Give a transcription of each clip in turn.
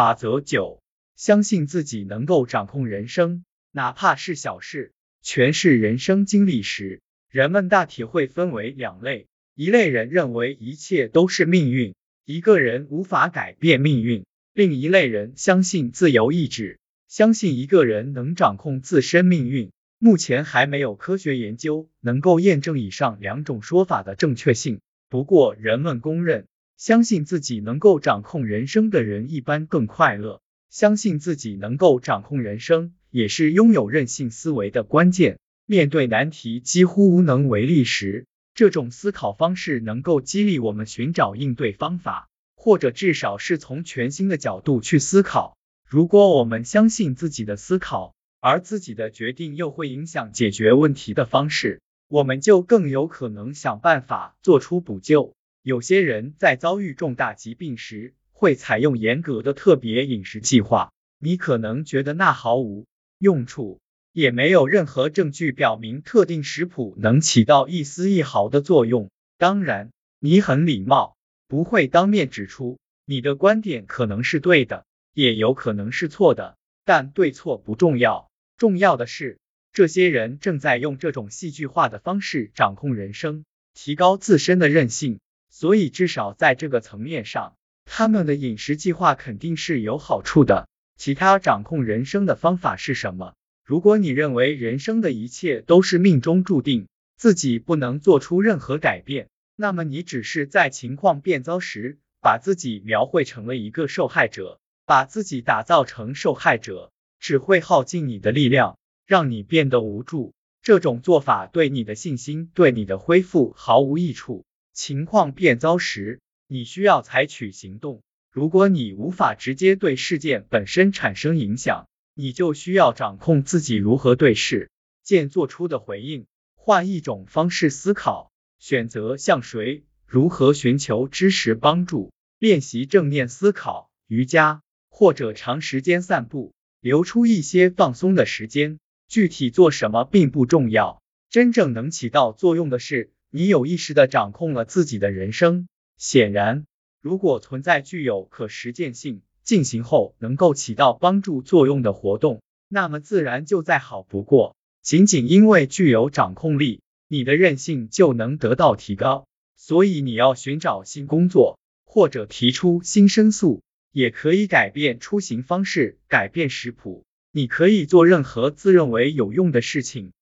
法则九，相信自己能够掌控人生，哪怕是小事。诠释人生经历时，人们大体会分为两类：一类人认为一切都是命运，一个人无法改变命运；另一类人相信自由意志，相信一个人能掌控自身命运。目前还没有科学研究能够验证以上两种说法的正确性。不过，人们公认，相信自己能够掌控人生的人一般更快乐。相信自己能够掌控人生，也是拥有韧性思维的关键。面对难题几乎无能为力时，这种思考方式能够激励我们寻找应对方法，或者至少是从全新的角度去思考。如果我们相信自己的思考，而自己的决定又会影响解决问题的方式，我们就更有可能想办法做出补救。有些人在遭遇重大疾病时，会采用严格的特别饮食计划。你可能觉得那毫无用处，也没有任何证据表明特定食谱能起到一丝一毫的作用。当然，你很礼貌，不会当面指出你的观点可能是对的，也有可能是错的。但对错不重要。重要的是，这些人正在用这种戏剧化的方式掌控人生，提高自身的韧性。所以，至少在这个层面上，他们的饮食计划肯定是有好处的。其他掌控人生的方法是什么？如果你认为人生的一切都是命中注定，自己不能做出任何改变，那么你只是在情况变糟时，把自己描绘成了一个受害者，把自己打造成受害者。只会耗尽你的力量，让你变得无助。这种做法对你的信心、对你的恢复毫无益处。情况变糟时，你需要采取行动。如果你无法直接对事件本身产生影响，你就需要掌控自己如何对事件做出的回应。换一种方式思考，选择向谁、如何寻求支持帮助，练习正念思考、瑜伽，或者长时间散步。留出一些放松的时间，具体做什么并不重要，真正能起到作用的是，你有意识的掌控了自己的人生。显然，如果存在具有可实践性、进行后能够起到帮助作用的活动，那么自然就再好不过。仅仅因为具有掌控力，你的韧性就能得到提高。所以你要寻找新工作，或者提出新申诉。也可以改变出行方式，改变食谱。你可以做任何自认为有用的事情。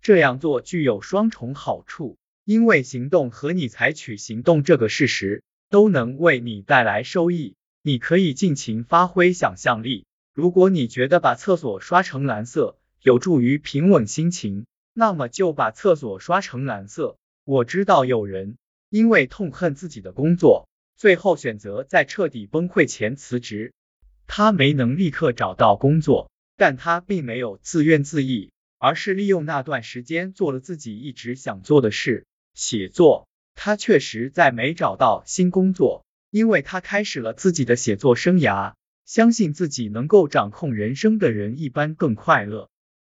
这样做具有双重好处，因为行动和你采取行动这个事实都能为你带来收益。你可以尽情发挥想象力。如果你觉得把厕所刷成蓝色有助于平稳心情，那么就把厕所刷成蓝色。我知道有人因为痛恨自己的工作。最后选择在彻底崩溃前辞职。他没能立刻找到工作，但他并没有自怨自艾，而是利用那段时间做了自己一直想做的事——写作。他确实在没找到新工作，因为他开始了自己的写作生涯。相信自己能够掌控人生的人一般更快乐。